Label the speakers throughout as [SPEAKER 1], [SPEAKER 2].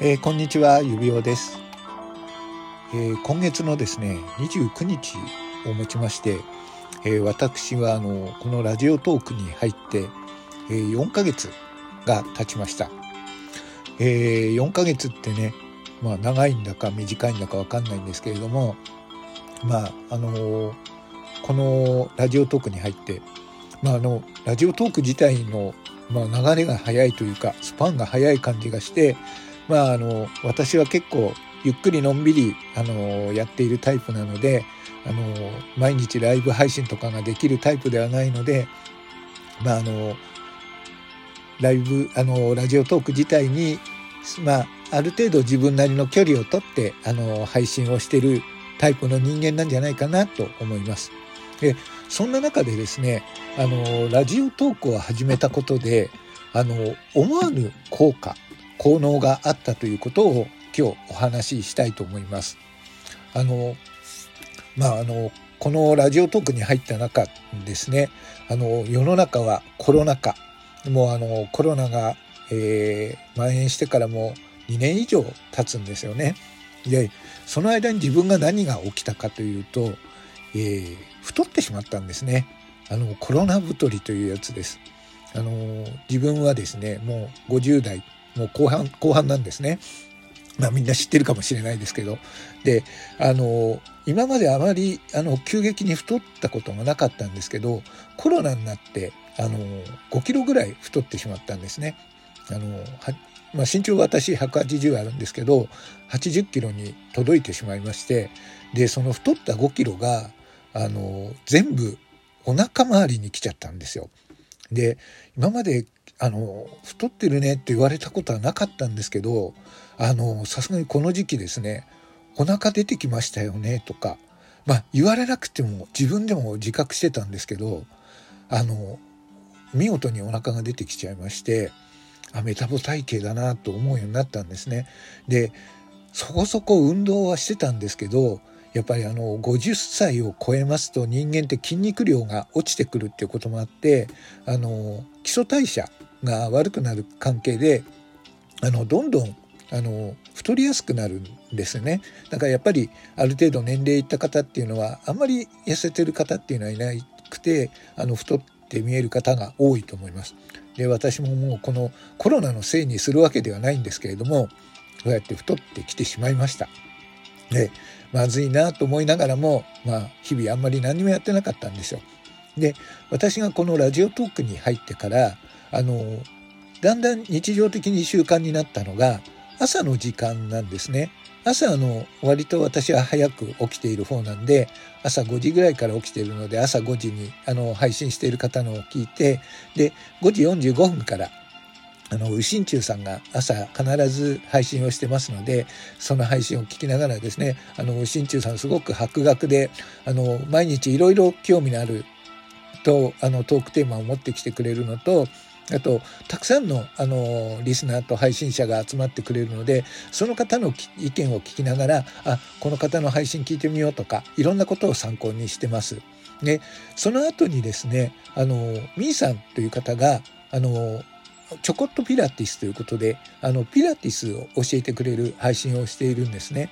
[SPEAKER 1] えー、こんにちは指輪です、えー、今月のですね29日をもちまして、えー、私はあのこのラジオトークに入って、え4ヶ月が経ちました、え4ヶ月ってねまあ長いんだか短いんだかわかんないんですけれどもまああのこのラジオトークに入ってまああのラジオトーク自体のまあ、流れが早いというかスパンが早い感じがしてまあ、あの私は結構ゆっくりのんびりあのやっているタイプなのであの毎日ライブ配信とかができるタイプではないので、まあ、あのライブあのラジオトーク自体に、まあ、ある程度自分なりの距離をとってあの配信をしてるタイプの人間なんじゃないかなと思います。でそんな中でですねあのラジオトークを始めたことであの思わぬ効果効能があったということを今日お話ししたいと思います。あのまああのこのラジオトークに入った中ですねあの世の中はコロナ禍もうあのコロナが、えー、蔓延してからも2年以上経つんですよね。でその間に自分が何が起きたかというと、えー、太ってしまったんですね。あのコロナ太りというやつです。あの自分はですねもう50代もう後半、後半なんですね。まあみんな知ってるかもしれないですけど。で、あの、今まであまり、あの、急激に太ったことがなかったんですけど、コロナになって、あの、5キロぐらい太ってしまったんですね。あの、まあ、身長私180あるんですけど、80キロに届いてしまいまして、で、その太った5キロが、あの、全部お腹周りに来ちゃったんですよ。で、今まであの太ってるねって言われたことはなかったんですけどあのさすがにこの時期ですねお腹出てきましたよねとかまあ言われなくても自分でも自覚してたんですけどあの見事にお腹が出てきちゃいましてあメタボ体型だなと思うようになったんですね。でそこそこ運動はしてたんですけどやっぱりあの50歳を超えますと人間って筋肉量が落ちてくるっていうこともあってあの基礎代謝が悪くなる関係であのどんどんあの太りやすくなるんですねだからやっぱりある程度年齢いった方っていうのはあんまり痩せてる方っていうのはいなくてあの太って見える方が多いと思います。で私ももうこのコロナのせいにするわけではないんですけれどもそうやって太ってきてしまいました。でまずいなと思いながらも、まあ、日々あんまり何もやってなかったんですよ。で私がこのラジオトークに入ってからあのだんだん日常的に習慣になったのが朝の時間なんですね。朝あの割と私は早く起きている方なんで朝5時ぐらいから起きているので朝5時にあの配信している方のを聞いてで5時45分からあの、右心中さんが朝必ず配信をしてますので、その配信を聞きながらですね、あの、右心中さんすごく博学で、あの、毎日いろいろ興味のあると、あの、トークテーマを持ってきてくれるのと、あと、たくさんの、あの、リスナーと配信者が集まってくれるので、その方の意見を聞きながら、あ、この方の配信聞いてみようとか、いろんなことを参考にしてます。で、その後にですね、あの、みーさんという方が、あの、ちょこっとピラティスということで、あの、ピラティスを教えてくれる配信をしているんですね。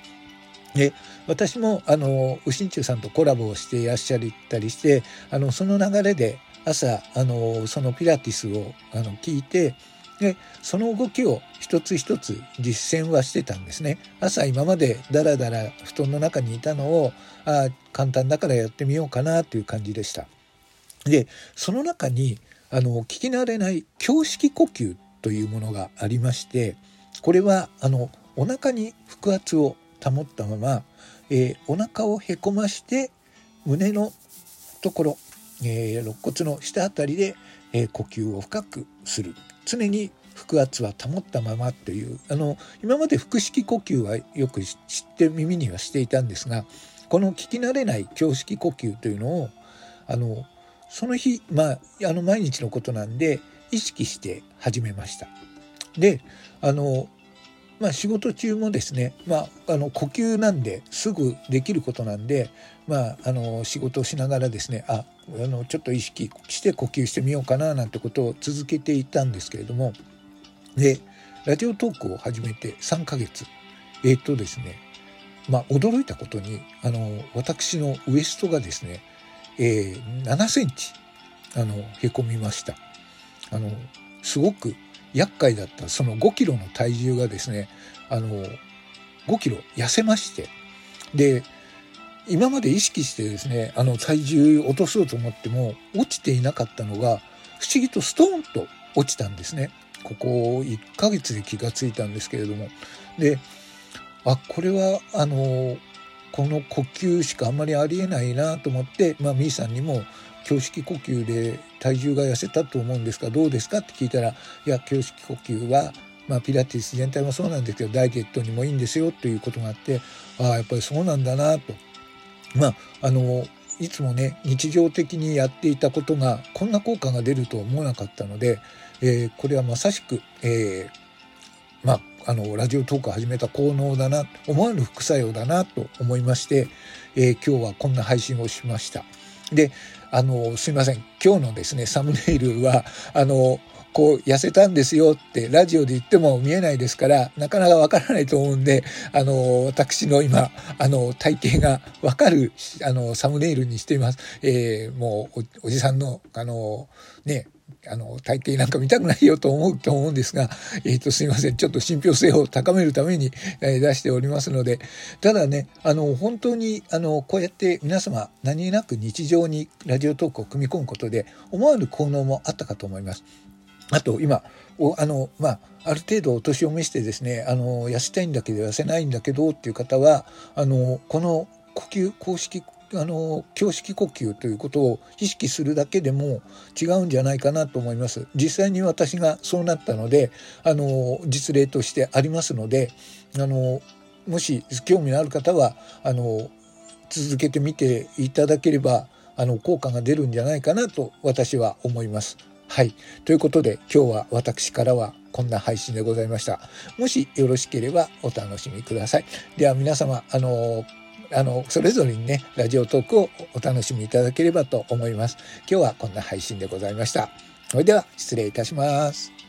[SPEAKER 1] で、私も、あの、ウシンチュさんとコラボをしていらっしゃったりして、あの、その流れで朝、あの、そのピラティスを、あの、聞いて、で、その動きを一つ一つ実践はしてたんですね。朝今までダラダラ布団の中にいたのを、あ簡単だからやってみようかなという感じでした。で、その中に、あの聞き慣れない胸式呼吸というものがありましてこれはあのお腹に腹圧を保ったまま、えー、お腹をへこまして胸のところ、えー、肋骨の下あたりで、えー、呼吸を深くする。常に腹圧は保ったままというあの今まで腹式呼吸はよく知って耳にはしていたんですがこの聞き慣れない胸式呼吸というのをあのその日、まあ、あの毎日のことなんで意識して始めました。で、あの、まあ仕事中もですね、まあ、あの呼吸なんですぐできることなんで、まあ、あの仕事をしながらですね、あ、あのちょっと意識して呼吸してみようかななんてことを続けていたんですけれども、で、ラジオトークを始めて3ヶ月。えっ、とですね、まあ、驚いたことに、あの、私のウエストがですね、えー、7センチ、あの、へこみました。あの、すごく厄介だったその5キロの体重がですね、あの、5キロ痩せまして、で、今まで意識してですね、あの体重落とそうと思っても落ちていなかったのが、不思議とストーンと落ちたんですね。ここ1ヶ月で気がついたんですけれども。で、あ、これは、あの、この呼吸しかあんまりありえないなと思って、まあ、ミーさんにも、胸式呼吸で体重が痩せたと思うんですが、どうですかって聞いたら、いや、胸式呼吸は、まあ、ピラティス全体もそうなんですけど、ダイエットにもいいんですよということがあって、ああ、やっぱりそうなんだなと。まあ、あの、いつもね、日常的にやっていたことが、こんな効果が出るとは思わなかったので、えー、これはまさしく、えー、まあ、あの、ラジオトークを始めた効能だな、思わぬ副作用だなと思いまして、えー、今日はこんな配信をしました。で、あの、すいません。今日のですね、サムネイルは、あの、こう痩せたんですよってラジオで言っても見えないですからなかなかわからないと思うんであの私の今あの体型がわかるあのサムネイルにしています。えー、もうおじさんのあのねあの、体型なんか見たくないよと思うと思うんですが、えっ、ー、と、すいません。ちょっと信憑性を高めるために、えー、出しておりますので、ただね、あの、本当に、あの、こうやって皆様、何気なく日常にラジオトークを組み込むことで、思わぬ効能もあったかと思います。あと、今、おあの、まあ、ある程度お年を召してですね、あの、痩せたいんだけど痩せないんだけどっていう方は、あの、この呼吸、公式あの胸式呼吸ということを意識するだけでも違うんじゃないかなと思います実際に私がそうなったのであの実例としてありますのであのもし興味のある方はあの続けてみていただければあの効果が出るんじゃないかなと私は思います。はい。ということで今日は私からはこんな配信でございました。もしよろしければお楽しみください。では皆様、あのあの、それぞれにね、ラジオトークをお楽しみいただければと思います。今日はこんな配信でございました。それでは失礼いたします。